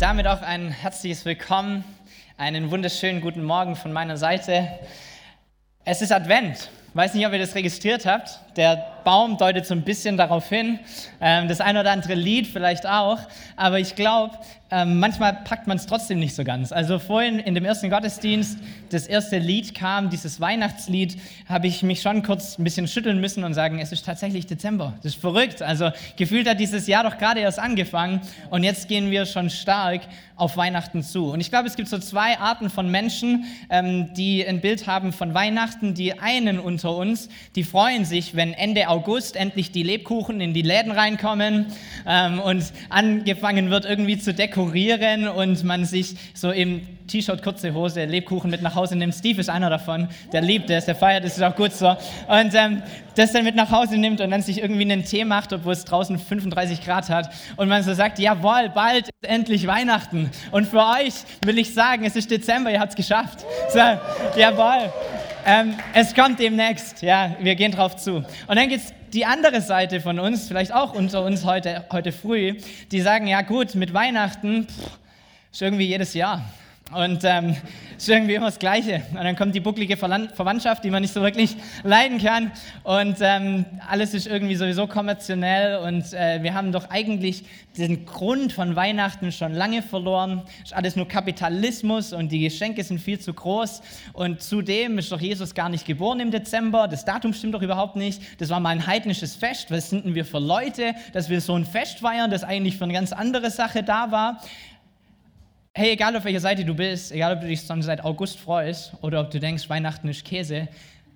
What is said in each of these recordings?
damit auch ein herzliches Willkommen, einen wunderschönen guten Morgen von meiner Seite. Es ist Advent. Ich weiß nicht, ob ihr das registriert habt. Der Baum deutet so ein bisschen darauf hin. Ähm, das ein oder andere Lied vielleicht auch. Aber ich glaube, ähm, manchmal packt man es trotzdem nicht so ganz. Also vorhin in dem ersten Gottesdienst, das erste Lied kam, dieses Weihnachtslied, habe ich mich schon kurz ein bisschen schütteln müssen und sagen, es ist tatsächlich Dezember. Das ist verrückt. Also gefühlt hat dieses Jahr doch gerade erst angefangen und jetzt gehen wir schon stark auf Weihnachten zu. Und ich glaube, es gibt so zwei Arten von Menschen, ähm, die ein Bild haben von Weihnachten. Die einen unter uns, die freuen sich, wenn Ende August endlich die Lebkuchen in die Läden reinkommen ähm, und angefangen wird irgendwie zu dekorieren und man sich so im T-Shirt, kurze Hose, Lebkuchen mit nach Hause nimmt. Steve ist einer davon, der liebt es, der feiert es, ist auch gut so. Und ähm, das dann mit nach Hause nimmt und dann sich irgendwie einen Tee macht, obwohl es draußen 35 Grad hat. Und man so sagt, jawohl, bald ist endlich Weihnachten. Und für euch will ich sagen, es ist Dezember, ihr habt es geschafft. So, jawohl. Ähm, es kommt demnächst, ja, wir gehen drauf zu. Und dann gibt es die andere Seite von uns, vielleicht auch unter uns heute, heute früh, die sagen, ja gut, mit Weihnachten pff, ist irgendwie jedes Jahr. Und ähm, ist irgendwie immer das Gleiche. Und dann kommt die bucklige Verwandtschaft, die man nicht so wirklich leiden kann. Und ähm, alles ist irgendwie sowieso kommerziell. Und äh, wir haben doch eigentlich den Grund von Weihnachten schon lange verloren. Ist alles nur Kapitalismus und die Geschenke sind viel zu groß. Und zudem ist doch Jesus gar nicht geboren im Dezember. Das Datum stimmt doch überhaupt nicht. Das war mal ein heidnisches Fest. Was sind denn wir für Leute, dass wir so ein Fest feiern, das eigentlich für eine ganz andere Sache da war? Hey, egal auf welcher Seite du bist, egal ob du dich schon seit August freust oder ob du denkst, Weihnachten ist Käse,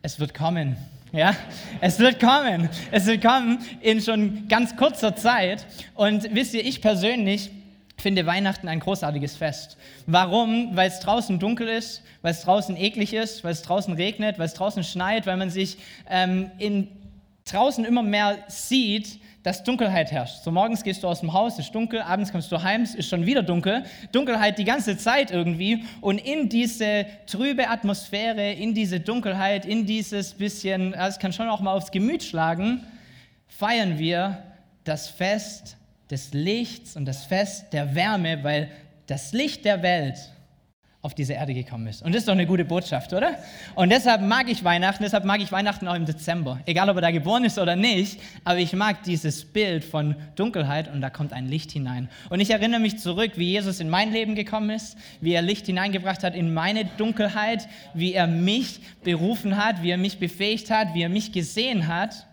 es wird kommen. Ja, es wird kommen. Es wird kommen in schon ganz kurzer Zeit. Und wisst ihr, ich persönlich finde Weihnachten ein großartiges Fest. Warum? Weil es draußen dunkel ist, weil es draußen eklig ist, weil es draußen regnet, weil es draußen schneit, weil man sich ähm, in, draußen immer mehr sieht, dass Dunkelheit herrscht. So morgens gehst du aus dem Haus, ist dunkel, abends kommst du heim, ist schon wieder dunkel. Dunkelheit die ganze Zeit irgendwie. Und in diese trübe Atmosphäre, in diese Dunkelheit, in dieses bisschen, es kann schon auch mal aufs Gemüt schlagen, feiern wir das Fest des Lichts und das Fest der Wärme, weil das Licht der Welt auf diese Erde gekommen ist. Und das ist doch eine gute Botschaft, oder? Und deshalb mag ich Weihnachten, deshalb mag ich Weihnachten auch im Dezember. Egal, ob er da geboren ist oder nicht, aber ich mag dieses Bild von Dunkelheit und da kommt ein Licht hinein. Und ich erinnere mich zurück, wie Jesus in mein Leben gekommen ist, wie er Licht hineingebracht hat in meine Dunkelheit, wie er mich berufen hat, wie er mich befähigt hat, wie er mich gesehen hat.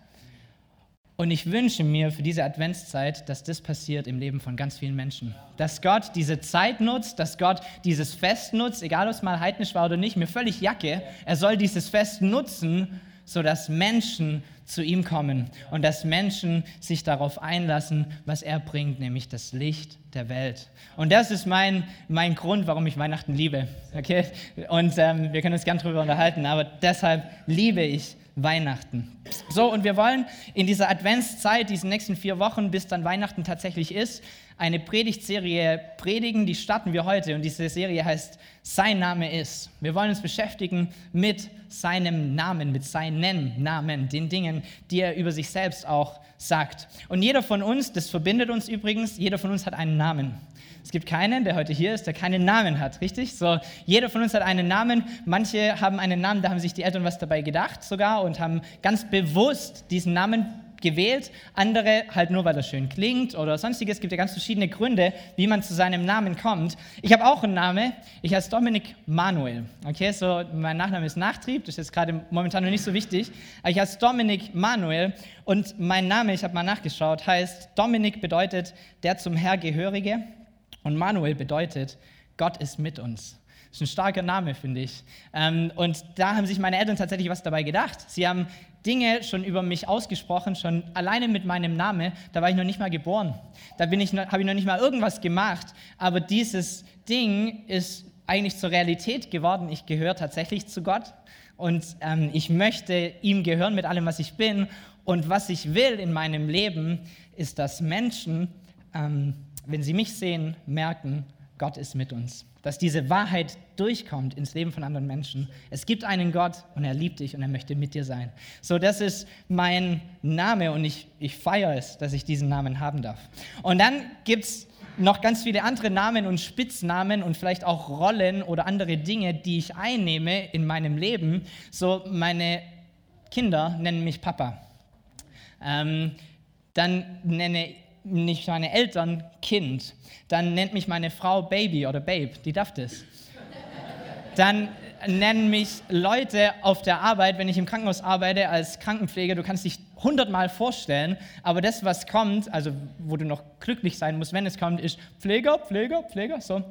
Und ich wünsche mir für diese Adventszeit, dass das passiert im Leben von ganz vielen Menschen. Dass Gott diese Zeit nutzt, dass Gott dieses Fest nutzt, egal ob es mal heidnisch war oder nicht, mir völlig Jacke. Er soll dieses Fest nutzen, sodass Menschen zu ihm kommen und dass Menschen sich darauf einlassen, was er bringt, nämlich das Licht der Welt. Und das ist mein, mein Grund, warum ich Weihnachten liebe. Okay? Und ähm, wir können uns gern darüber unterhalten, aber deshalb liebe ich Weihnachten. So, und wir wollen in dieser Adventszeit, diesen nächsten vier Wochen, bis dann Weihnachten tatsächlich ist, eine Predigtserie predigen, die starten wir heute. Und diese Serie heißt Sein Name ist. Wir wollen uns beschäftigen mit seinem Namen, mit seinen Namen, den Dingen, die er über sich selbst auch sagt. Und jeder von uns, das verbindet uns übrigens, jeder von uns hat einen Namen. Es gibt keinen, der heute hier ist, der keinen Namen hat, richtig? So, jeder von uns hat einen Namen. Manche haben einen Namen, da haben sich die Eltern was dabei gedacht sogar und haben ganz bewusst diesen Namen gewählt, andere halt nur, weil er schön klingt oder sonstiges. Es gibt ja ganz verschiedene Gründe, wie man zu seinem Namen kommt. Ich habe auch einen Namen, ich heiße Dominik Manuel. Okay, so mein Nachname ist Nachtrieb, das ist jetzt gerade momentan noch nicht so wichtig, ich heiße Dominik Manuel und mein Name, ich habe mal nachgeschaut, heißt Dominik bedeutet der zum Herr gehörige und Manuel bedeutet, Gott ist mit uns. Das ist ein starker Name, finde ich. Ähm, und da haben sich meine Eltern tatsächlich was dabei gedacht. Sie haben Dinge schon über mich ausgesprochen, schon alleine mit meinem Namen. Da war ich noch nicht mal geboren. Da habe ich noch nicht mal irgendwas gemacht. Aber dieses Ding ist eigentlich zur Realität geworden. Ich gehöre tatsächlich zu Gott. Und ähm, ich möchte ihm gehören mit allem, was ich bin. Und was ich will in meinem Leben, ist, dass Menschen ähm, wenn sie mich sehen, merken, Gott ist mit uns. Dass diese Wahrheit durchkommt ins Leben von anderen Menschen. Es gibt einen Gott und er liebt dich und er möchte mit dir sein. So, das ist mein Name und ich, ich feiere es, dass ich diesen Namen haben darf. Und dann gibt es noch ganz viele andere Namen und Spitznamen und vielleicht auch Rollen oder andere Dinge, die ich einnehme in meinem Leben. So, meine Kinder nennen mich Papa. Ähm, dann nenne mich meine Eltern Kind. Dann nennt mich meine Frau Baby oder Babe, die darf das. Dann nennen mich Leute auf der Arbeit, wenn ich im Krankenhaus arbeite als Krankenpfleger, du kannst dich hundertmal vorstellen, aber das, was kommt, also wo du noch glücklich sein musst, wenn es kommt, ist Pfleger, Pfleger, Pfleger, so.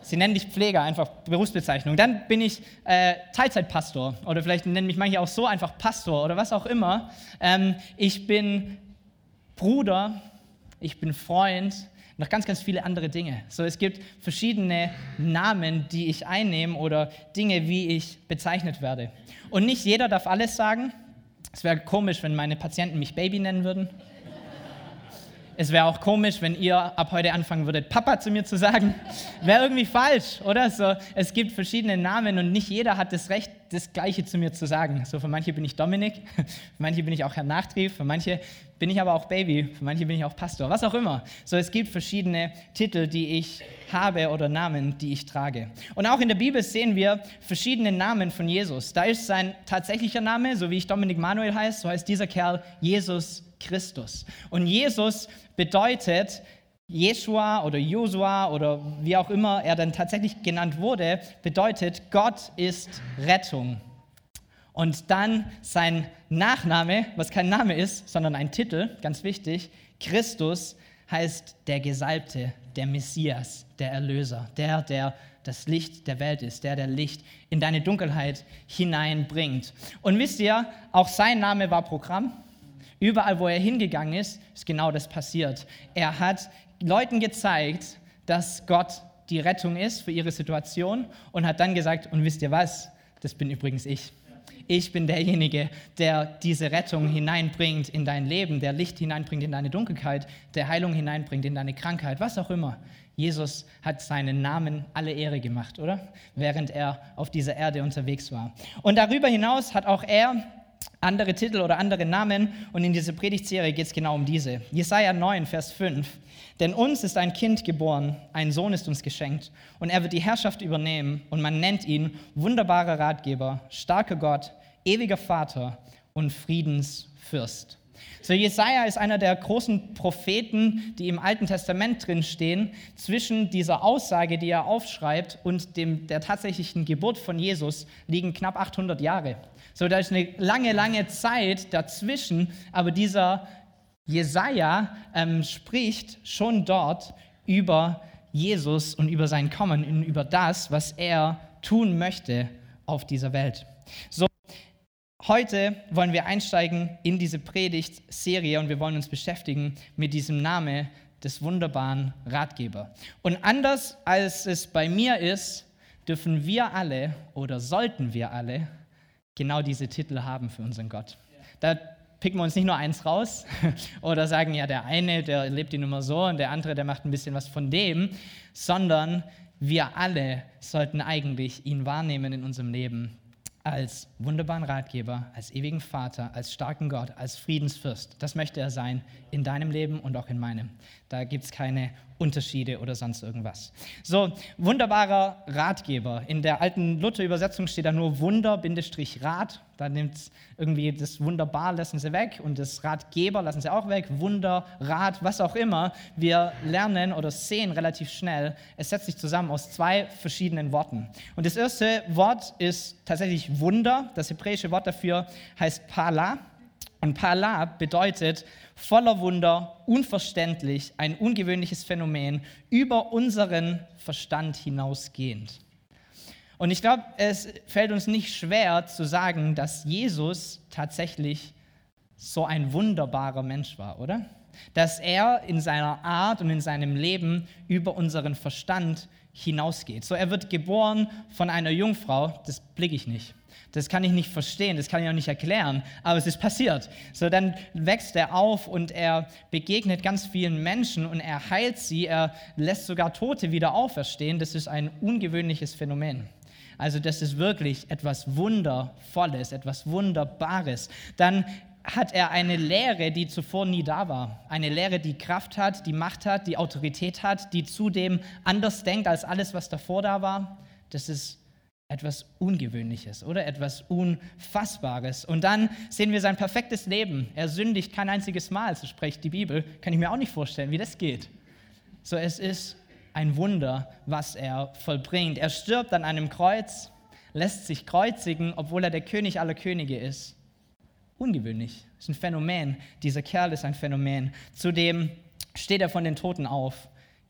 Sie nennen dich Pfleger, einfach Berufsbezeichnung. Dann bin ich äh, Teilzeitpastor oder vielleicht nennen mich manche auch so einfach Pastor oder was auch immer. Ähm, ich bin Bruder, ich bin Freund, noch ganz, ganz viele andere Dinge. So, es gibt verschiedene Namen, die ich einnehme oder Dinge, wie ich bezeichnet werde. Und nicht jeder darf alles sagen. Es wäre komisch, wenn meine Patienten mich Baby nennen würden. Es wäre auch komisch, wenn ihr ab heute anfangen würdet, Papa zu mir zu sagen. Wäre irgendwie falsch, oder? So, es gibt verschiedene Namen und nicht jeder hat das Recht, das Gleiche zu mir zu sagen. So, für manche bin ich Dominik, für manche bin ich auch Herr Nachtrieb, für manche bin ich aber auch Baby, für manche bin ich auch Pastor, was auch immer. So, es gibt verschiedene Titel, die ich habe oder Namen, die ich trage. Und auch in der Bibel sehen wir verschiedene Namen von Jesus. Da ist sein tatsächlicher Name, so wie ich Dominik Manuel heiße, so heißt dieser Kerl Jesus Christus. Und Jesus bedeutet, Jeshua oder Josua oder wie auch immer er dann tatsächlich genannt wurde, bedeutet, Gott ist Rettung. Und dann sein Nachname, was kein Name ist, sondern ein Titel, ganz wichtig, Christus heißt der Gesalbte, der Messias, der Erlöser, der, der das Licht der Welt ist, der, der Licht in deine Dunkelheit hineinbringt. Und wisst ihr, auch sein Name war Programm. Überall, wo er hingegangen ist, ist genau das passiert. Er hat Leuten gezeigt, dass Gott die Rettung ist für ihre Situation und hat dann gesagt, und wisst ihr was, das bin übrigens ich. Ich bin derjenige, der diese Rettung hineinbringt in dein Leben, der Licht hineinbringt in deine Dunkelheit, der Heilung hineinbringt in deine Krankheit, was auch immer. Jesus hat seinen Namen alle Ehre gemacht, oder? Während er auf dieser Erde unterwegs war. Und darüber hinaus hat auch er andere Titel oder andere Namen und in dieser Predigtserie geht es genau um diese. Jesaja 9, Vers 5. Denn uns ist ein Kind geboren, ein Sohn ist uns geschenkt und er wird die Herrschaft übernehmen und man nennt ihn wunderbarer Ratgeber, starker Gott, ewiger Vater und Friedensfürst. So, Jesaja ist einer der großen Propheten, die im Alten Testament drin stehen. Zwischen dieser Aussage, die er aufschreibt, und dem, der tatsächlichen Geburt von Jesus liegen knapp 800 Jahre. So, da ist eine lange, lange Zeit dazwischen, aber dieser Jesaja ähm, spricht schon dort über Jesus und über sein Kommen und über das, was er tun möchte auf dieser Welt. So, heute wollen wir einsteigen in diese Predigtserie und wir wollen uns beschäftigen mit diesem Namen des wunderbaren Ratgeber. Und anders als es bei mir ist, dürfen wir alle oder sollten wir alle genau diese Titel haben für unseren Gott. Da picken wir uns nicht nur eins raus oder sagen, ja, der eine, der lebt die Nummer so und der andere, der macht ein bisschen was von dem, sondern wir alle sollten eigentlich ihn wahrnehmen in unserem Leben als wunderbaren Ratgeber, als ewigen Vater, als starken Gott, als Friedensfürst. Das möchte er sein in deinem Leben und auch in meinem. Da gibt es keine Unterschiede oder sonst irgendwas. So, wunderbarer Ratgeber. In der alten Luther-Übersetzung steht da nur Wunder-Rat. Da nimmt irgendwie das Wunderbar, lassen sie weg und das Ratgeber lassen sie auch weg. Wunder, Rat, was auch immer. Wir lernen oder sehen relativ schnell, es setzt sich zusammen aus zwei verschiedenen Worten. Und das erste Wort ist tatsächlich Wunder. Das hebräische Wort dafür heißt Pala. Und Pala bedeutet voller Wunder, unverständlich, ein ungewöhnliches Phänomen, über unseren Verstand hinausgehend. Und ich glaube, es fällt uns nicht schwer zu sagen, dass Jesus tatsächlich so ein wunderbarer Mensch war, oder? Dass er in seiner Art und in seinem Leben über unseren Verstand hinausgeht. So, er wird geboren von einer Jungfrau, das blicke ich nicht. Das kann ich nicht verstehen, das kann ich auch nicht erklären, aber es ist passiert. So, dann wächst er auf und er begegnet ganz vielen Menschen und er heilt sie, er lässt sogar Tote wieder auferstehen. Das ist ein ungewöhnliches Phänomen. Also das ist wirklich etwas Wundervolles, etwas Wunderbares. Dann hat er eine Lehre, die zuvor nie da war. Eine Lehre, die Kraft hat, die Macht hat, die Autorität hat, die zudem anders denkt als alles, was davor da war. Das ist etwas Ungewöhnliches oder etwas Unfassbares. Und dann sehen wir sein perfektes Leben. Er sündigt kein einziges Mal, so spricht die Bibel. Kann ich mir auch nicht vorstellen, wie das geht. So, es ist ein Wunder, was er vollbringt. Er stirbt an einem Kreuz, lässt sich kreuzigen, obwohl er der König aller Könige ist. Ungewöhnlich. Ist ein Phänomen. Dieser Kerl ist ein Phänomen. Zudem steht er von den Toten auf,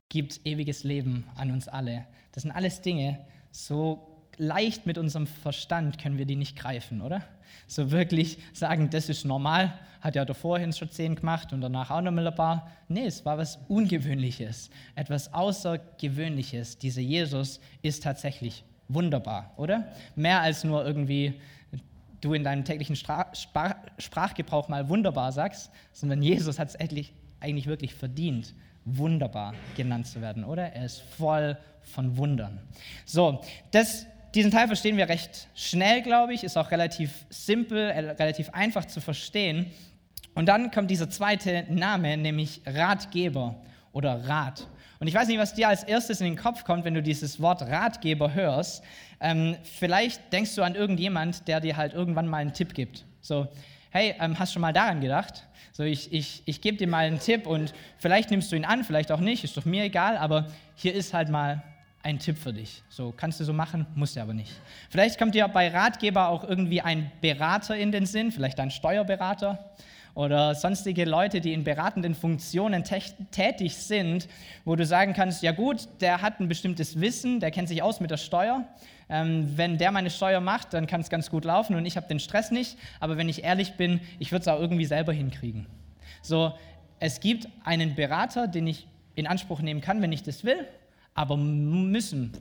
gibt ewiges Leben an uns alle. Das sind alles Dinge, so leicht mit unserem Verstand können wir die nicht greifen, oder? So wirklich sagen, das ist normal, hat ja vorhin schon zehn gemacht und danach auch noch mal ein paar. Nee, es war was Ungewöhnliches, etwas Außergewöhnliches. Dieser Jesus ist tatsächlich wunderbar, oder? Mehr als nur irgendwie du in deinem täglichen Stra Sprach Sprachgebrauch mal wunderbar sagst, sondern Jesus hat es eigentlich, eigentlich wirklich verdient, wunderbar genannt zu werden, oder? Er ist voll von Wundern. So, das, diesen Teil verstehen wir recht schnell, glaube ich, ist auch relativ simpel, äh, relativ einfach zu verstehen. Und dann kommt dieser zweite Name, nämlich Ratgeber oder Rat. Und ich weiß nicht, was dir als erstes in den Kopf kommt, wenn du dieses Wort Ratgeber hörst. Ähm, vielleicht denkst du an irgendjemand, der dir halt irgendwann mal einen Tipp gibt. So, hey, ähm, hast du schon mal daran gedacht? So, ich, ich, ich gebe dir mal einen Tipp und vielleicht nimmst du ihn an, vielleicht auch nicht, ist doch mir egal, aber hier ist halt mal ein Tipp für dich. So, kannst du so machen, musst du aber nicht. Vielleicht kommt dir bei Ratgeber auch irgendwie ein Berater in den Sinn, vielleicht ein Steuerberater oder sonstige Leute, die in beratenden Funktionen tätig sind, wo du sagen kannst, ja gut, der hat ein bestimmtes Wissen, der kennt sich aus mit der Steuer. Ähm, wenn der meine Steuer macht, dann kann es ganz gut laufen und ich habe den Stress nicht. Aber wenn ich ehrlich bin, ich würde es auch irgendwie selber hinkriegen. So, es gibt einen Berater, den ich in Anspruch nehmen kann, wenn ich das will, aber müssen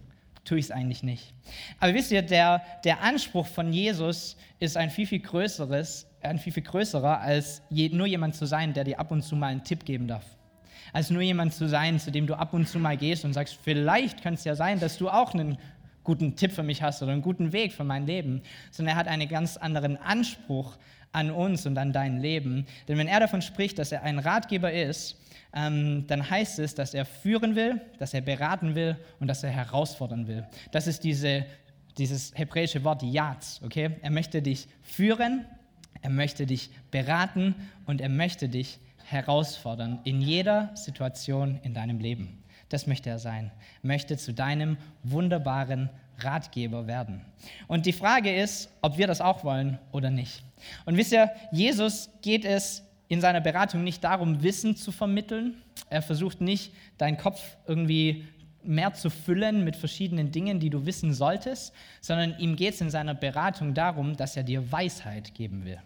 tue ich es eigentlich nicht. Aber wisst ihr, der, der Anspruch von Jesus ist ein viel, viel größeres, ein viel, viel größerer, als je, nur jemand zu sein, der dir ab und zu mal einen Tipp geben darf. Als nur jemand zu sein, zu dem du ab und zu mal gehst und sagst, vielleicht könnte es ja sein, dass du auch einen guten Tipp für mich hast oder einen guten Weg für mein Leben, sondern er hat einen ganz anderen Anspruch an uns und an dein Leben. Denn wenn er davon spricht, dass er ein Ratgeber ist, ähm, dann heißt es, dass er führen will, dass er beraten will und dass er herausfordern will. Das ist diese, dieses hebräische Wort Yatz, okay? Er möchte dich führen, er möchte dich beraten und er möchte dich herausfordern in jeder Situation in deinem Leben. Das möchte er sein. Er möchte zu deinem wunderbaren Ratgeber werden. Und die Frage ist, ob wir das auch wollen oder nicht. Und wisst ihr, Jesus geht es in seiner Beratung nicht darum, Wissen zu vermitteln. Er versucht nicht, deinen Kopf irgendwie mehr zu füllen mit verschiedenen Dingen, die du wissen solltest, sondern ihm geht es in seiner Beratung darum, dass er dir Weisheit geben will.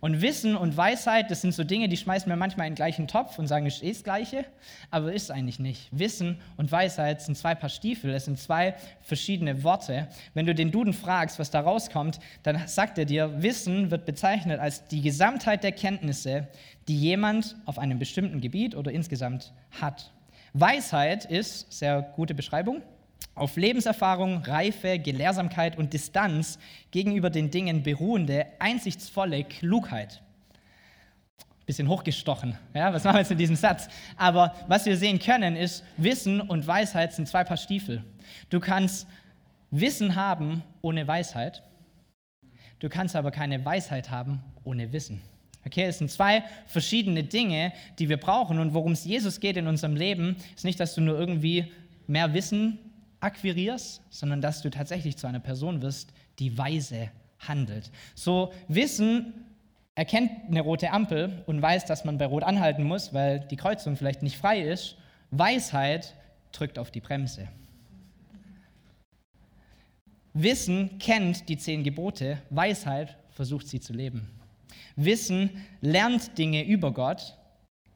Und Wissen und Weisheit, das sind so Dinge, die schmeißen wir manchmal in den gleichen Topf und sagen, es ist das Gleiche, aber ist eigentlich nicht. Wissen und Weisheit sind zwei Paar Stiefel, es sind zwei verschiedene Worte. Wenn du den Duden fragst, was da rauskommt, dann sagt er dir, Wissen wird bezeichnet als die Gesamtheit der Kenntnisse, die jemand auf einem bestimmten Gebiet oder insgesamt hat. Weisheit ist, sehr gute Beschreibung, auf Lebenserfahrung, Reife, Gelehrsamkeit und Distanz gegenüber den Dingen beruhende, einsichtsvolle Klugheit. Bisschen hochgestochen, ja, was machen wir jetzt mit diesem Satz? Aber was wir sehen können, ist, Wissen und Weisheit sind zwei Paar Stiefel. Du kannst Wissen haben ohne Weisheit, du kannst aber keine Weisheit haben ohne Wissen. Okay, es sind zwei verschiedene Dinge, die wir brauchen. Und worum es Jesus geht in unserem Leben, ist nicht, dass du nur irgendwie mehr Wissen akquirierst, sondern dass du tatsächlich zu einer Person wirst, die weise handelt. So Wissen erkennt eine rote Ampel und weiß, dass man bei Rot anhalten muss, weil die Kreuzung vielleicht nicht frei ist. Weisheit drückt auf die Bremse. Wissen kennt die zehn Gebote, Weisheit versucht sie zu leben. Wissen lernt Dinge über Gott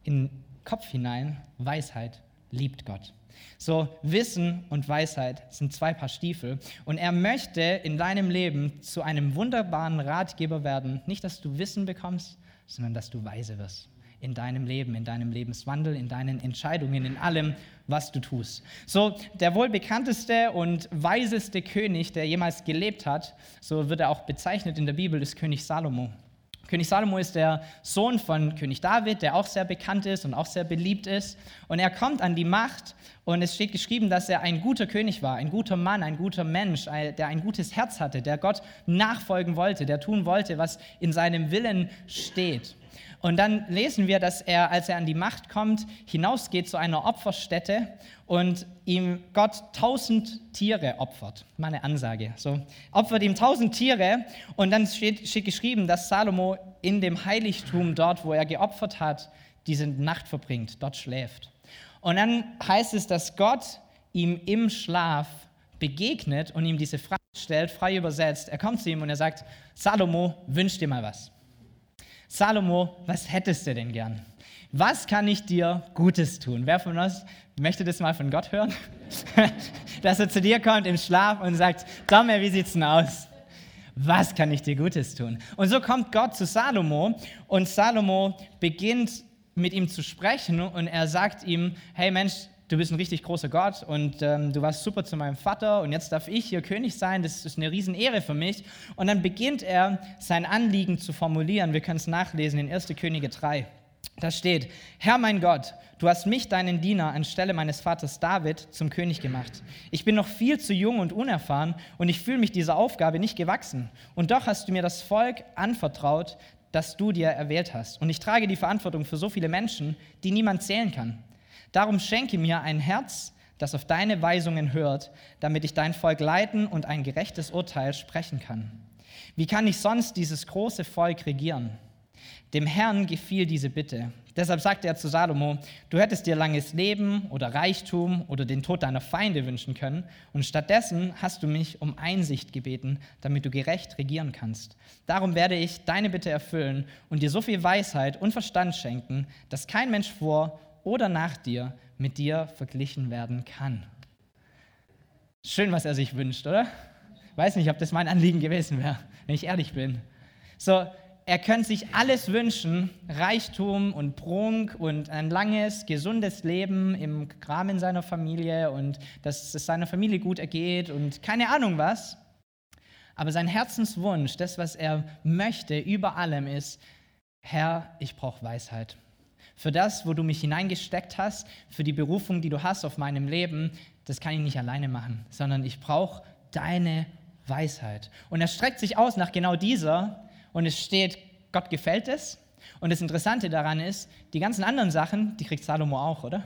in den Kopf hinein, Weisheit liebt Gott. So, Wissen und Weisheit sind zwei Paar Stiefel. Und er möchte in deinem Leben zu einem wunderbaren Ratgeber werden. Nicht, dass du Wissen bekommst, sondern dass du weise wirst. In deinem Leben, in deinem Lebenswandel, in deinen Entscheidungen, in allem, was du tust. So, der wohl bekannteste und weiseste König, der jemals gelebt hat, so wird er auch bezeichnet in der Bibel, ist König Salomo. König Salomo ist der Sohn von König David, der auch sehr bekannt ist und auch sehr beliebt ist. Und er kommt an die Macht und es steht geschrieben, dass er ein guter König war, ein guter Mann, ein guter Mensch, der ein gutes Herz hatte, der Gott nachfolgen wollte, der tun wollte, was in seinem Willen steht. Und dann lesen wir, dass er, als er an die Macht kommt, hinausgeht zu einer Opferstätte und ihm Gott tausend Tiere opfert. Meine Ansage. So, opfert ihm tausend Tiere und dann steht, steht geschrieben, dass Salomo in dem Heiligtum dort, wo er geopfert hat, diese Nacht verbringt, dort schläft. Und dann heißt es, dass Gott ihm im Schlaf begegnet und ihm diese Frage stellt, frei übersetzt. Er kommt zu ihm und er sagt, Salomo, wünsch dir mal was. Salomo, was hättest du denn gern? Was kann ich dir Gutes tun? Wer von uns möchte das mal von Gott hören? Dass er zu dir kommt im Schlaf und sagt, Domme, wie sieht's denn aus? Was kann ich dir Gutes tun? Und so kommt Gott zu Salomo und Salomo beginnt mit ihm zu sprechen und er sagt ihm, hey Mensch, du bist ein richtig großer Gott und ähm, du warst super zu meinem Vater und jetzt darf ich hier König sein, das ist eine Riesenehre für mich. Und dann beginnt er sein Anliegen zu formulieren. Wir können es nachlesen in 1. Könige 3. Da steht, Herr mein Gott, du hast mich, deinen Diener, anstelle meines Vaters David zum König gemacht. Ich bin noch viel zu jung und unerfahren und ich fühle mich dieser Aufgabe nicht gewachsen. Und doch hast du mir das Volk anvertraut, das du dir erwählt hast. Und ich trage die Verantwortung für so viele Menschen, die niemand zählen kann. Darum schenke mir ein Herz, das auf deine Weisungen hört, damit ich dein Volk leiten und ein gerechtes Urteil sprechen kann. Wie kann ich sonst dieses große Volk regieren? Dem Herrn gefiel diese Bitte. Deshalb sagte er zu Salomo, du hättest dir langes Leben oder Reichtum oder den Tod deiner Feinde wünschen können, und stattdessen hast du mich um Einsicht gebeten, damit du gerecht regieren kannst. Darum werde ich deine Bitte erfüllen und dir so viel Weisheit und Verstand schenken, dass kein Mensch vor oder nach dir mit dir verglichen werden kann. Schön, was er sich wünscht, oder? Weiß nicht, ob das mein Anliegen gewesen wäre, wenn ich ehrlich bin. So, er könnte sich alles wünschen, Reichtum und Prunk und ein langes, gesundes Leben im Rahmen seiner Familie und dass es seiner Familie gut ergeht und keine Ahnung was. Aber sein Herzenswunsch, das, was er möchte über allem ist, Herr, ich brauche Weisheit für das, wo du mich hineingesteckt hast, für die Berufung, die du hast auf meinem Leben, das kann ich nicht alleine machen, sondern ich brauche deine Weisheit. Und er streckt sich aus nach genau dieser und es steht, Gott gefällt es. Und das Interessante daran ist, die ganzen anderen Sachen, die kriegt Salomo auch, oder?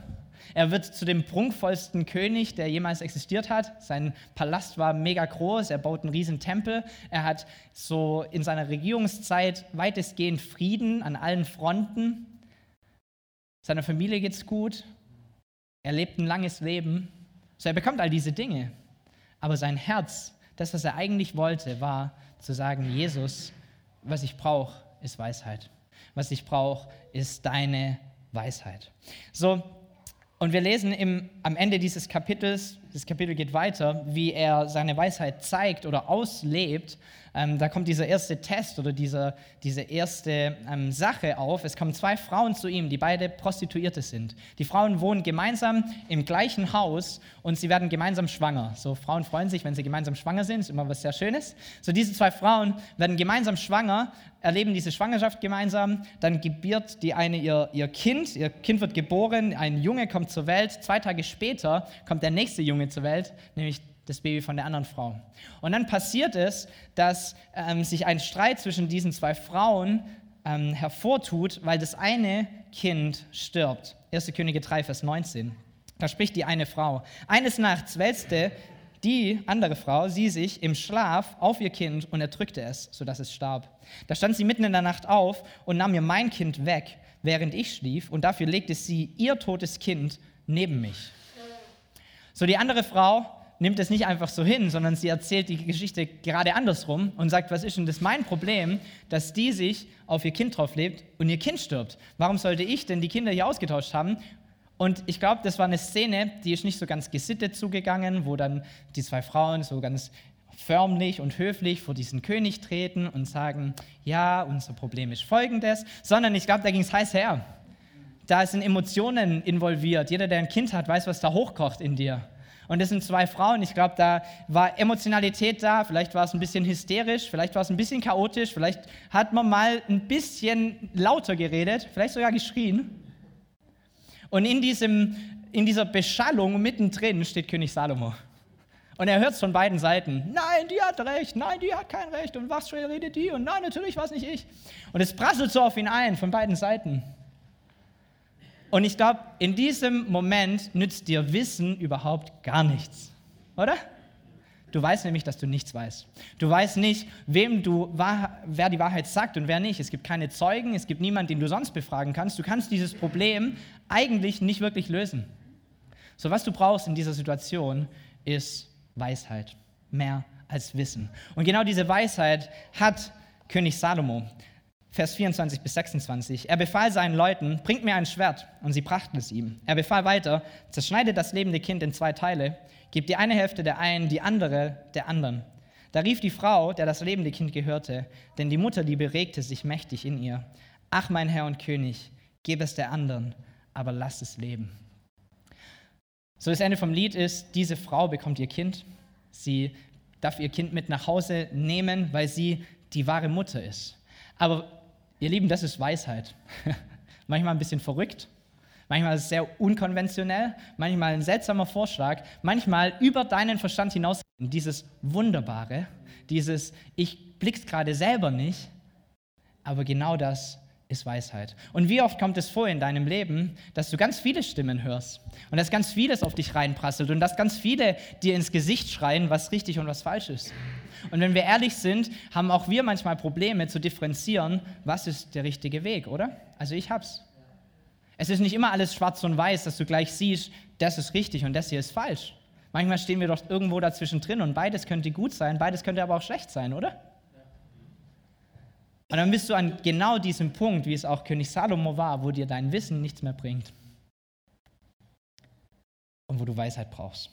Er wird zu dem prunkvollsten König, der jemals existiert hat. Sein Palast war mega groß, er baut einen riesen Tempel. Er hat so in seiner Regierungszeit weitestgehend Frieden an allen Fronten. Seiner Familie geht es gut. Er lebt ein langes Leben. So, er bekommt all diese Dinge. Aber sein Herz, das, was er eigentlich wollte, war zu sagen, Jesus, was ich brauche, ist Weisheit. Was ich brauche, ist deine Weisheit. So, und wir lesen im, am Ende dieses Kapitels, das Kapitel geht weiter, wie er seine Weisheit zeigt oder auslebt ähm, da kommt dieser erste Test oder dieser, diese erste ähm, Sache auf. Es kommen zwei Frauen zu ihm, die beide Prostituierte sind. Die Frauen wohnen gemeinsam im gleichen Haus und sie werden gemeinsam schwanger. So Frauen freuen sich, wenn sie gemeinsam schwanger sind, ist immer was sehr Schönes. So diese zwei Frauen werden gemeinsam schwanger, erleben diese Schwangerschaft gemeinsam, dann gebiert die eine ihr, ihr Kind, ihr Kind wird geboren, ein Junge kommt zur Welt, zwei Tage später kommt der nächste Junge zur Welt, nämlich das Baby von der anderen Frau. Und dann passiert es, dass ähm, sich ein Streit zwischen diesen zwei Frauen ähm, hervortut, weil das eine Kind stirbt. 1. Könige 3, Vers 19. Da spricht die eine Frau. Eines Nachts wälzte die andere Frau, sie sich im Schlaf auf ihr Kind und erdrückte es, sodass es starb. Da stand sie mitten in der Nacht auf und nahm mir mein Kind weg, während ich schlief, und dafür legte sie ihr totes Kind neben mich. So die andere Frau nimmt es nicht einfach so hin, sondern sie erzählt die Geschichte gerade andersrum und sagt, was ist denn das mein Problem, dass die sich auf ihr Kind drauf lebt und ihr Kind stirbt? Warum sollte ich denn die Kinder hier ausgetauscht haben? Und ich glaube, das war eine Szene, die ist nicht so ganz gesittet zugegangen, wo dann die zwei Frauen so ganz förmlich und höflich vor diesen König treten und sagen, ja, unser Problem ist folgendes, sondern ich glaube, da ging es heiß her. Da sind Emotionen involviert. Jeder, der ein Kind hat, weiß, was da hochkocht in dir. Und das sind zwei Frauen. Ich glaube, da war Emotionalität da. Vielleicht war es ein bisschen hysterisch, vielleicht war es ein bisschen chaotisch, vielleicht hat man mal ein bisschen lauter geredet, vielleicht sogar geschrien. Und in, diesem, in dieser Beschallung mittendrin steht König Salomo. Und er hört es von beiden Seiten. Nein, die hat recht, nein, die hat kein Recht. Und was redet die? Und nein, natürlich war es nicht ich. Und es prasselt so auf ihn ein von beiden Seiten. Und ich glaube, in diesem Moment nützt dir Wissen überhaupt gar nichts. Oder? Du weißt nämlich, dass du nichts weißt. Du weißt nicht, wem du, wer die Wahrheit sagt und wer nicht. Es gibt keine Zeugen, es gibt niemanden, den du sonst befragen kannst. Du kannst dieses Problem eigentlich nicht wirklich lösen. So, was du brauchst in dieser Situation ist Weisheit. Mehr als Wissen. Und genau diese Weisheit hat König Salomo. Vers 24 bis 26. Er befahl seinen Leuten, bringt mir ein Schwert, und sie brachten es ihm. Er befahl weiter, zerschneidet das lebende Kind in zwei Teile, gebt die eine Hälfte der einen, die andere der anderen. Da rief die Frau, der das lebende Kind gehörte, denn die Mutterliebe regte sich mächtig in ihr. Ach, mein Herr und König, gib es der anderen, aber lass es leben. So, das Ende vom Lied ist, diese Frau bekommt ihr Kind. Sie darf ihr Kind mit nach Hause nehmen, weil sie die wahre Mutter ist. Aber Ihr Lieben, das ist Weisheit. manchmal ein bisschen verrückt, manchmal sehr unkonventionell, manchmal ein seltsamer Vorschlag, manchmal über deinen Verstand hinaus. Dieses Wunderbare, dieses Ich blick's gerade selber nicht, aber genau das ist Weisheit. Und wie oft kommt es vor in deinem Leben, dass du ganz viele Stimmen hörst und dass ganz vieles auf dich reinprasselt und dass ganz viele dir ins Gesicht schreien, was richtig und was falsch ist. Und wenn wir ehrlich sind, haben auch wir manchmal Probleme zu differenzieren, was ist der richtige Weg, oder? Also ich hab's. Es ist nicht immer alles schwarz und weiß, dass du gleich siehst, das ist richtig und das hier ist falsch. Manchmal stehen wir doch irgendwo dazwischen drin und beides könnte gut sein, beides könnte aber auch schlecht sein, oder? Und dann bist du an genau diesem Punkt, wie es auch König Salomo war, wo dir dein Wissen nichts mehr bringt. Und wo du Weisheit brauchst.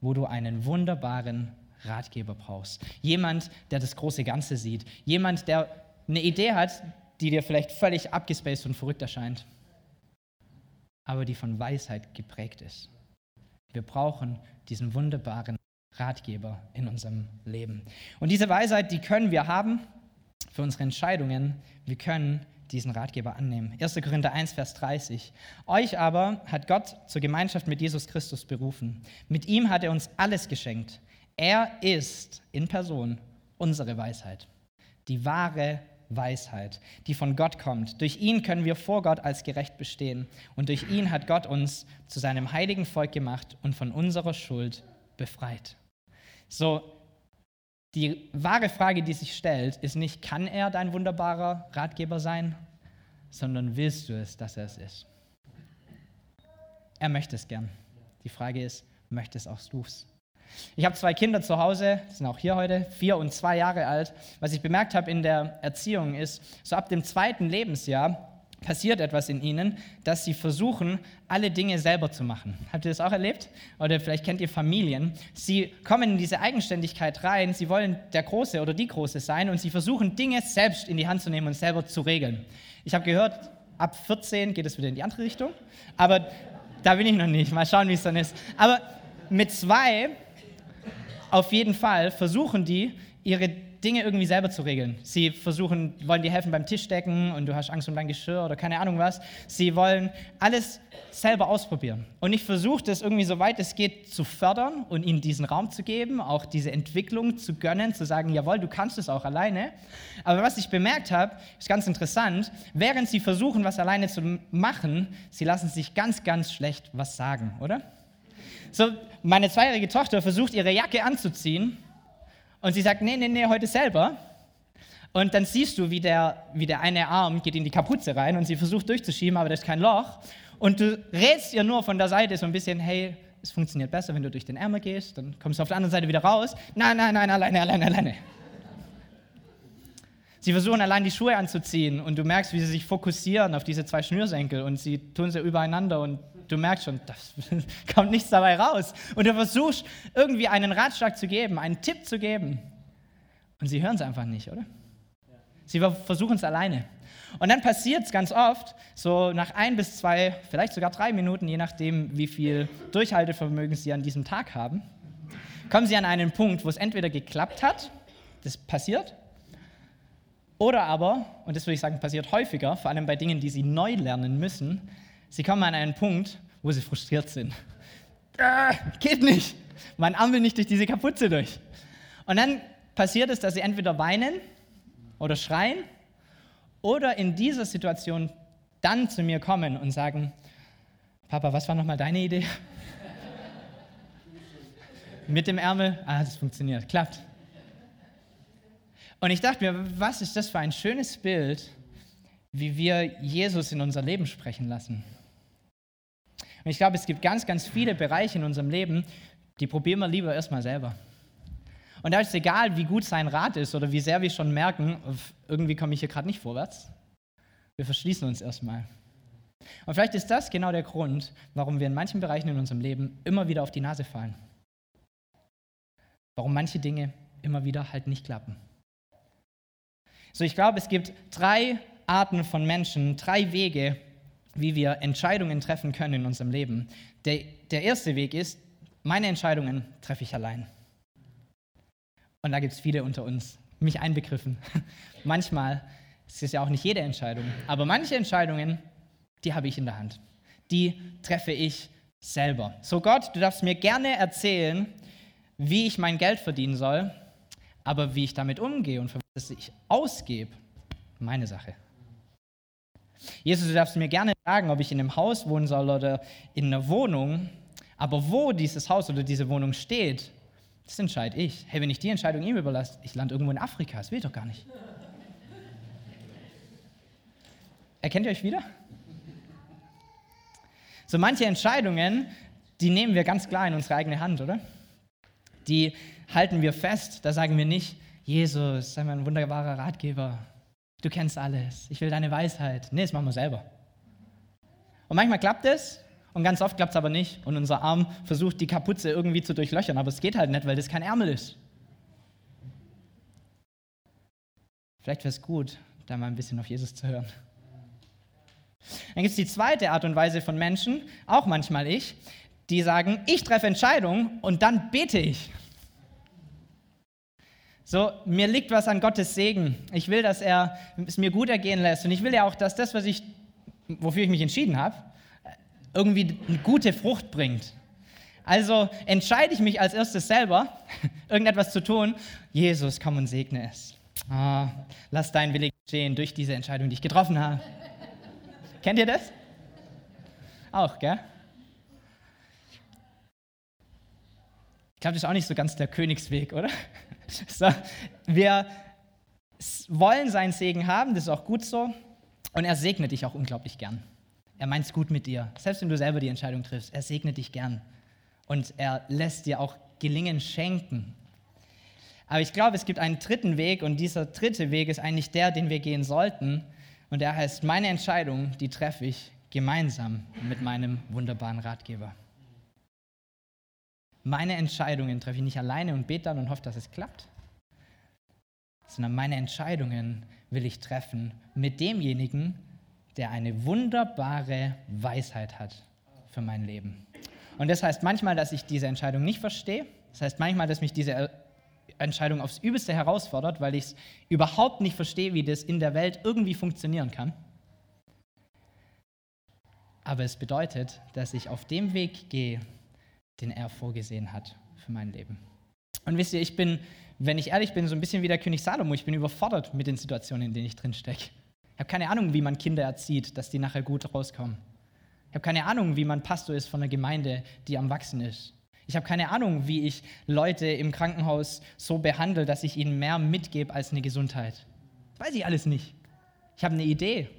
Wo du einen wunderbaren Ratgeber brauchst. Jemand, der das große Ganze sieht. Jemand, der eine Idee hat, die dir vielleicht völlig abgespaced und verrückt erscheint, aber die von Weisheit geprägt ist. Wir brauchen diesen wunderbaren Ratgeber in unserem Leben. Und diese Weisheit, die können wir haben für unsere Entscheidungen. Wir können diesen Ratgeber annehmen. 1. Korinther 1, Vers 30. Euch aber hat Gott zur Gemeinschaft mit Jesus Christus berufen. Mit ihm hat er uns alles geschenkt. Er ist in Person unsere Weisheit, die wahre Weisheit, die von Gott kommt. Durch ihn können wir vor Gott als gerecht bestehen und durch ihn hat Gott uns zu seinem heiligen Volk gemacht und von unserer Schuld befreit. So, die wahre Frage, die sich stellt, ist nicht, kann er dein wunderbarer Ratgeber sein, sondern willst du es, dass er es ist? Er möchte es gern. Die Frage ist, möchtest auch du es? Ich habe zwei Kinder zu Hause, die sind auch hier heute, vier und zwei Jahre alt. Was ich bemerkt habe in der Erziehung ist, so ab dem zweiten Lebensjahr passiert etwas in ihnen, dass sie versuchen, alle Dinge selber zu machen. Habt ihr das auch erlebt? Oder vielleicht kennt ihr Familien. Sie kommen in diese Eigenständigkeit rein, sie wollen der Große oder die Große sein und sie versuchen, Dinge selbst in die Hand zu nehmen und selber zu regeln. Ich habe gehört, ab 14 geht es wieder in die andere Richtung, aber da bin ich noch nicht. Mal schauen, wie es dann ist. Aber mit zwei auf jeden Fall versuchen die, ihre Dinge irgendwie selber zu regeln. Sie versuchen, wollen dir helfen beim Tischdecken und du hast Angst um dein Geschirr oder keine Ahnung was. Sie wollen alles selber ausprobieren. Und ich versuche das irgendwie so weit es geht zu fördern und ihnen diesen Raum zu geben, auch diese Entwicklung zu gönnen, zu sagen, jawohl, du kannst es auch alleine. Aber was ich bemerkt habe, ist ganz interessant, während sie versuchen, was alleine zu machen, sie lassen sich ganz, ganz schlecht was sagen, oder? So, meine zweijährige Tochter versucht, ihre Jacke anzuziehen und sie sagt, nee, nee, nee, heute selber. Und dann siehst du, wie der, wie der eine Arm geht in die Kapuze rein und sie versucht durchzuschieben, aber da ist kein Loch. Und du rätst ihr nur von der Seite so ein bisschen, hey, es funktioniert besser, wenn du durch den Ärmel gehst, dann kommst du auf der anderen Seite wieder raus. Nein, nein, nein, alleine, alleine, alleine. Sie versuchen allein die Schuhe anzuziehen und du merkst, wie sie sich fokussieren auf diese zwei Schnürsenkel und sie tun sie übereinander und du merkst schon, da kommt nichts dabei raus. Und du versuchst irgendwie einen Ratschlag zu geben, einen Tipp zu geben. Und sie hören es einfach nicht, oder? Sie versuchen es alleine. Und dann passiert es ganz oft, so nach ein bis zwei, vielleicht sogar drei Minuten, je nachdem, wie viel Durchhaltevermögen Sie an diesem Tag haben, kommen Sie an einen Punkt, wo es entweder geklappt hat, das passiert, oder aber, und das würde ich sagen, passiert häufiger, vor allem bei Dingen, die Sie neu lernen müssen, Sie kommen an einen Punkt, wo Sie frustriert sind. Äh, geht nicht. Mein Arm will nicht durch diese Kapuze durch. Und dann passiert es, dass Sie entweder weinen oder schreien oder in dieser Situation dann zu mir kommen und sagen, Papa, was war nochmal deine Idee? Mit dem Ärmel, ah, das funktioniert, klappt. Und ich dachte mir, was ist das für ein schönes Bild, wie wir Jesus in unser Leben sprechen lassen. Und ich glaube, es gibt ganz, ganz viele Bereiche in unserem Leben, die probieren wir lieber erstmal selber. Und da ist es egal, wie gut sein Rat ist oder wie sehr wir schon merken, irgendwie komme ich hier gerade nicht vorwärts. Wir verschließen uns erstmal. Und vielleicht ist das genau der Grund, warum wir in manchen Bereichen in unserem Leben immer wieder auf die Nase fallen. Warum manche Dinge immer wieder halt nicht klappen. So, ich glaube, es gibt drei Arten von Menschen, drei Wege, wie wir Entscheidungen treffen können in unserem Leben. Der, der erste Weg ist, meine Entscheidungen treffe ich allein. Und da gibt es viele unter uns, mich einbegriffen. Manchmal ist es ja auch nicht jede Entscheidung, aber manche Entscheidungen, die habe ich in der Hand. Die treffe ich selber. So Gott, du darfst mir gerne erzählen, wie ich mein Geld verdienen soll, aber wie ich damit umgehe und für was ich ausgebe, meine Sache. Jesus, du darfst mir gerne sagen, ob ich in einem Haus wohnen soll oder in einer Wohnung, aber wo dieses Haus oder diese Wohnung steht, das entscheide ich. Hey, wenn ich die Entscheidung ihm überlasse, ich lande irgendwo in Afrika, das will ich doch gar nicht. Erkennt ihr euch wieder? So manche Entscheidungen, die nehmen wir ganz klar in unsere eigene Hand, oder? Die halten wir fest, da sagen wir nicht, Jesus, sei mir ein wunderbarer Ratgeber, du kennst alles, ich will deine Weisheit. Nee, das machen wir selber. Und manchmal klappt es und ganz oft klappt es aber nicht. Und unser Arm versucht, die Kapuze irgendwie zu durchlöchern, aber es geht halt nicht, weil das kein Ärmel ist. Vielleicht wäre es gut, da mal ein bisschen auf Jesus zu hören. Dann gibt es die zweite Art und Weise von Menschen, auch manchmal ich, die sagen, ich treffe Entscheidungen und dann bete ich. So, mir liegt was an Gottes Segen. Ich will, dass er es mir gut ergehen lässt. Und ich will ja auch, dass das, was ich, wofür ich mich entschieden habe, irgendwie eine gute Frucht bringt. Also entscheide ich mich als erstes selber, irgendetwas zu tun. Jesus, komm und segne es. Oh, lass dein Wille geschehen durch diese Entscheidung, die ich getroffen habe. Kennt ihr das? Auch, gell? Ich glaube, das ist auch nicht so ganz der Königsweg, oder? So, wir wollen seinen Segen haben, das ist auch gut so. Und er segnet dich auch unglaublich gern. Er meint es gut mit dir. Selbst wenn du selber die Entscheidung triffst, er segnet dich gern. Und er lässt dir auch Gelingen schenken. Aber ich glaube, es gibt einen dritten Weg und dieser dritte Weg ist eigentlich der, den wir gehen sollten. Und der heißt, meine Entscheidung, die treffe ich gemeinsam mit meinem wunderbaren Ratgeber. Meine Entscheidungen treffe ich nicht alleine und bete dann und hoffe, dass es klappt, sondern meine Entscheidungen will ich treffen mit demjenigen, der eine wunderbare Weisheit hat für mein Leben. Und das heißt manchmal, dass ich diese Entscheidung nicht verstehe. Das heißt manchmal, dass mich diese Entscheidung aufs Übelste herausfordert, weil ich es überhaupt nicht verstehe, wie das in der Welt irgendwie funktionieren kann. Aber es bedeutet, dass ich auf dem Weg gehe, den er vorgesehen hat für mein Leben. Und wisst ihr, ich bin, wenn ich ehrlich bin, so ein bisschen wie der König Salomo. Ich bin überfordert mit den Situationen, in denen ich drin stecke. Ich habe keine Ahnung, wie man Kinder erzieht, dass die nachher gut rauskommen. Ich habe keine Ahnung, wie man Pastor ist von einer Gemeinde, die am Wachsen ist. Ich habe keine Ahnung, wie ich Leute im Krankenhaus so behandle, dass ich ihnen mehr mitgebe als eine Gesundheit. Das weiß ich alles nicht. Ich habe eine Idee.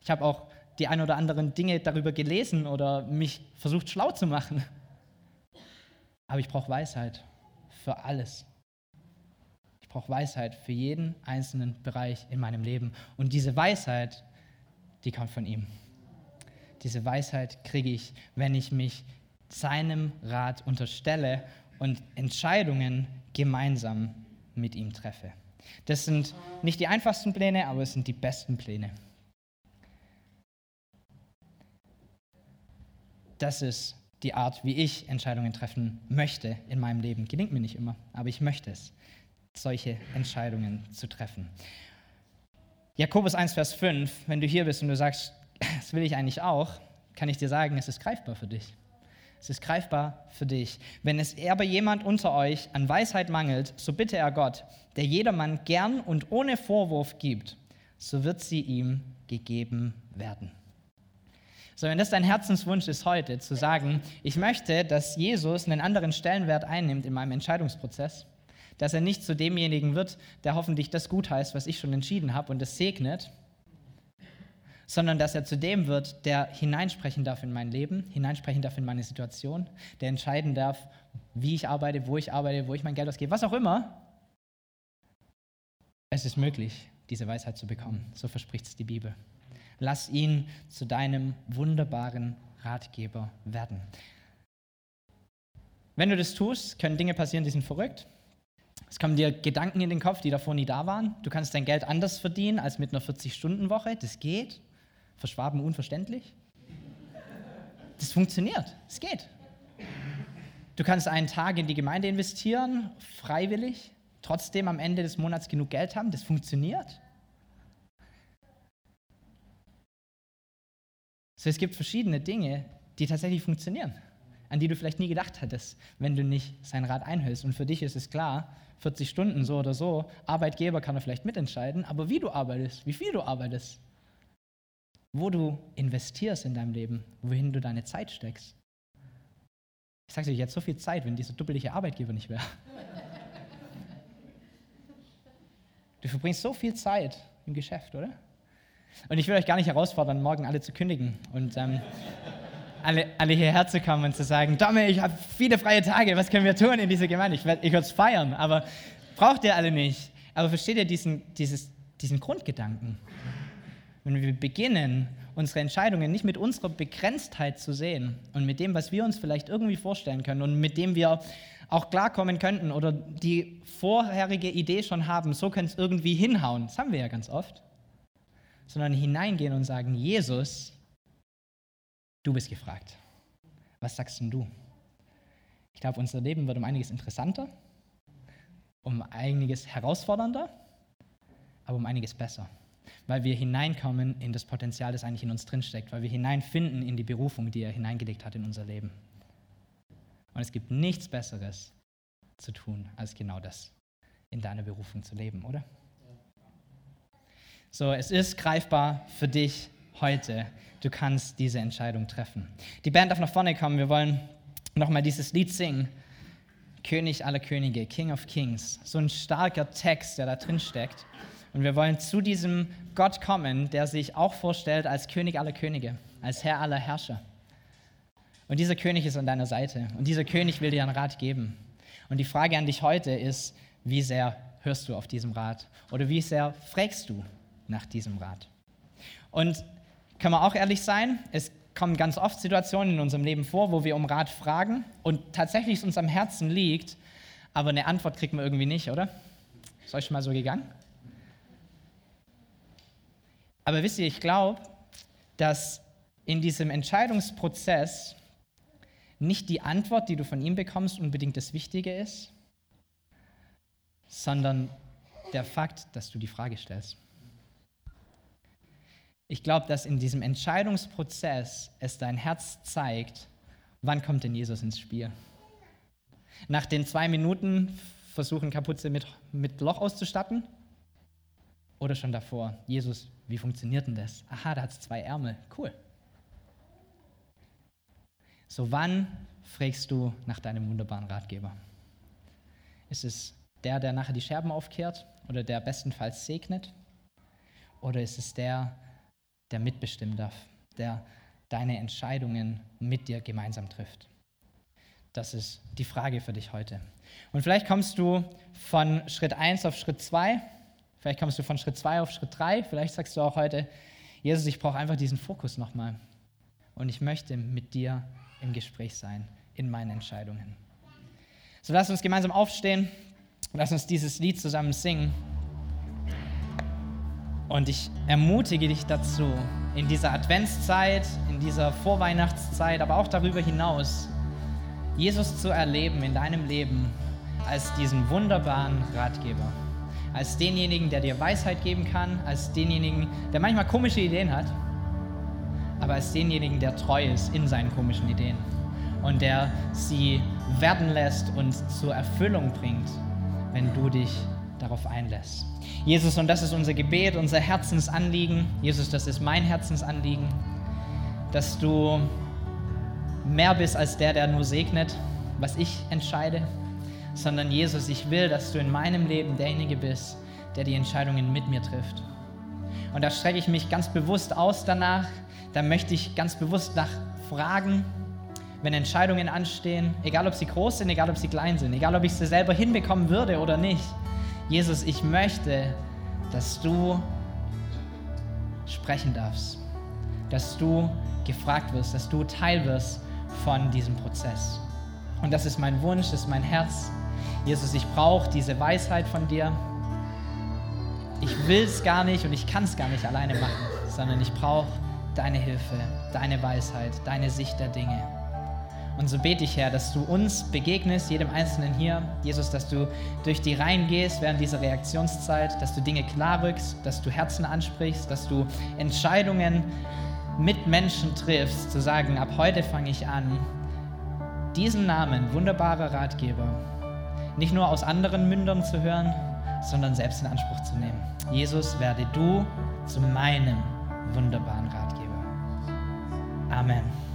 Ich habe auch die ein oder anderen Dinge darüber gelesen oder mich versucht schlau zu machen. Aber ich brauche Weisheit für alles. Ich brauche Weisheit für jeden einzelnen Bereich in meinem Leben. Und diese Weisheit, die kommt von ihm. Diese Weisheit kriege ich, wenn ich mich seinem Rat unterstelle und Entscheidungen gemeinsam mit ihm treffe. Das sind nicht die einfachsten Pläne, aber es sind die besten Pläne. Das ist die Art, wie ich Entscheidungen treffen möchte in meinem Leben. Gelingt mir nicht immer, aber ich möchte es, solche Entscheidungen zu treffen. Jakobus 1, Vers 5, wenn du hier bist und du sagst, das will ich eigentlich auch, kann ich dir sagen, es ist greifbar für dich. Es ist greifbar für dich. Wenn es aber jemand unter euch an Weisheit mangelt, so bitte er Gott, der jedermann gern und ohne Vorwurf gibt, so wird sie ihm gegeben werden. So, wenn das dein Herzenswunsch ist heute, zu sagen, ich möchte, dass Jesus einen anderen Stellenwert einnimmt in meinem Entscheidungsprozess, dass er nicht zu demjenigen wird, der hoffentlich das gut heißt, was ich schon entschieden habe und es segnet, sondern dass er zu dem wird, der hineinsprechen darf in mein Leben, hineinsprechen darf in meine Situation, der entscheiden darf, wie ich arbeite, wo ich arbeite, wo ich mein Geld ausgebe, was auch immer. Es ist möglich, diese Weisheit zu bekommen. So verspricht es die Bibel. Lass ihn zu deinem wunderbaren Ratgeber werden. Wenn du das tust, können Dinge passieren, die sind verrückt. Es kommen dir Gedanken in den Kopf, die davor nie da waren. Du kannst dein Geld anders verdienen als mit einer 40-Stunden-Woche. Das geht. Verschwaben unverständlich. Das funktioniert. Es geht. Du kannst einen Tag in die Gemeinde investieren, freiwillig, trotzdem am Ende des Monats genug Geld haben. Das funktioniert. So, es gibt verschiedene Dinge, die tatsächlich funktionieren, an die du vielleicht nie gedacht hättest, wenn du nicht sein Rat einhältst. Und für dich ist es klar, 40 Stunden so oder so, Arbeitgeber kann er vielleicht mitentscheiden, aber wie du arbeitest, wie viel du arbeitest, wo du investierst in deinem Leben, wohin du deine Zeit steckst. Ich sage dir, ich hätte so viel Zeit, wenn dieser duppelige Arbeitgeber nicht wäre. Du verbringst so viel Zeit im Geschäft, oder? Und ich will euch gar nicht herausfordern, morgen alle zu kündigen und ähm, alle, alle hierher zu kommen und zu sagen, Domme, ich habe viele freie Tage, was können wir tun in dieser Gemeinde? Ich, ich würde es feiern, aber braucht ihr alle nicht. Aber versteht ihr diesen, dieses, diesen Grundgedanken? Wenn wir beginnen, unsere Entscheidungen nicht mit unserer Begrenztheit zu sehen und mit dem, was wir uns vielleicht irgendwie vorstellen können und mit dem wir auch klarkommen könnten oder die vorherige Idee schon haben, so könnte es irgendwie hinhauen, das haben wir ja ganz oft, sondern hineingehen und sagen, Jesus, du bist gefragt. Was sagst denn du? Ich glaube, unser Leben wird um einiges interessanter, um einiges herausfordernder, aber um einiges besser weil wir hineinkommen in das Potenzial, das eigentlich in uns drinsteckt, weil wir hineinfinden in die Berufung, die er hineingelegt hat in unser Leben. Und es gibt nichts Besseres zu tun, als genau das, in deiner Berufung zu leben, oder? So, es ist greifbar für dich heute. Du kannst diese Entscheidung treffen. Die Band darf nach vorne kommen. Wir wollen nochmal dieses Lied singen. König aller Könige, King of Kings. So ein starker Text, der da drin steckt. Und wir wollen zu diesem Gott kommen, der sich auch vorstellt als König aller Könige, als Herr aller Herrscher. Und dieser König ist an deiner Seite. Und dieser König will dir einen Rat geben. Und die Frage an dich heute ist, wie sehr hörst du auf diesem Rat? Oder wie sehr fragst du nach diesem Rat? Und können wir auch ehrlich sein, es kommen ganz oft Situationen in unserem Leben vor, wo wir um Rat fragen und tatsächlich es uns am Herzen liegt, aber eine Antwort kriegt man irgendwie nicht, oder? Ist euch schon mal so gegangen? Aber wisst ihr, ich glaube, dass in diesem Entscheidungsprozess nicht die Antwort, die du von ihm bekommst, unbedingt das Wichtige ist, sondern der Fakt, dass du die Frage stellst. Ich glaube, dass in diesem Entscheidungsprozess es dein Herz zeigt, wann kommt denn Jesus ins Spiel. Nach den zwei Minuten versuchen Kapuze mit, mit Loch auszustatten oder schon davor, Jesus, wie funktioniert denn das? Aha, da hat es zwei Ärmel. Cool. So, wann fragst du nach deinem wunderbaren Ratgeber? Ist es der, der nachher die Scherben aufkehrt oder der bestenfalls segnet? Oder ist es der, der mitbestimmen darf, der deine Entscheidungen mit dir gemeinsam trifft? Das ist die Frage für dich heute. Und vielleicht kommst du von Schritt 1 auf Schritt 2 Vielleicht kommst du von Schritt 2 auf Schritt 3. Vielleicht sagst du auch heute, Jesus, ich brauche einfach diesen Fokus nochmal. Und ich möchte mit dir im Gespräch sein, in meinen Entscheidungen. So lass uns gemeinsam aufstehen. Lass uns dieses Lied zusammen singen. Und ich ermutige dich dazu, in dieser Adventszeit, in dieser Vorweihnachtszeit, aber auch darüber hinaus, Jesus zu erleben in deinem Leben als diesen wunderbaren Ratgeber. Als denjenigen, der dir Weisheit geben kann, als denjenigen, der manchmal komische Ideen hat, aber als denjenigen, der treu ist in seinen komischen Ideen und der sie werden lässt und zur Erfüllung bringt, wenn du dich darauf einlässt. Jesus, und das ist unser Gebet, unser Herzensanliegen. Jesus, das ist mein Herzensanliegen, dass du mehr bist als der, der nur segnet, was ich entscheide, sondern Jesus, ich will, dass du in meinem Leben derjenige bist, der die Entscheidungen mit mir trifft. Und da strecke ich mich ganz bewusst aus danach, da möchte ich ganz bewusst nach fragen, wenn Entscheidungen anstehen, egal ob sie groß sind, egal ob sie klein sind, egal ob ich sie selber hinbekommen würde oder nicht. Jesus, ich möchte, dass du sprechen darfst, dass du gefragt wirst, dass du Teil wirst von diesem Prozess. Und das ist mein Wunsch, das ist mein Herz. Jesus, ich brauche diese Weisheit von dir. Ich will es gar nicht und ich kann es gar nicht alleine machen, sondern ich brauche deine Hilfe, deine Weisheit, deine Sicht der Dinge. Und so bete ich, Herr, dass du uns begegnest, jedem Einzelnen hier. Jesus, dass du durch die Reihen gehst während dieser Reaktionszeit, dass du Dinge klar rückst, dass du Herzen ansprichst, dass du Entscheidungen mit Menschen triffst, zu sagen, ab heute fange ich an, diesen Namen, wunderbarer Ratgeber, nicht nur aus anderen Mündern zu hören, sondern selbst in Anspruch zu nehmen. Jesus, werde du zu meinem wunderbaren Ratgeber. Amen.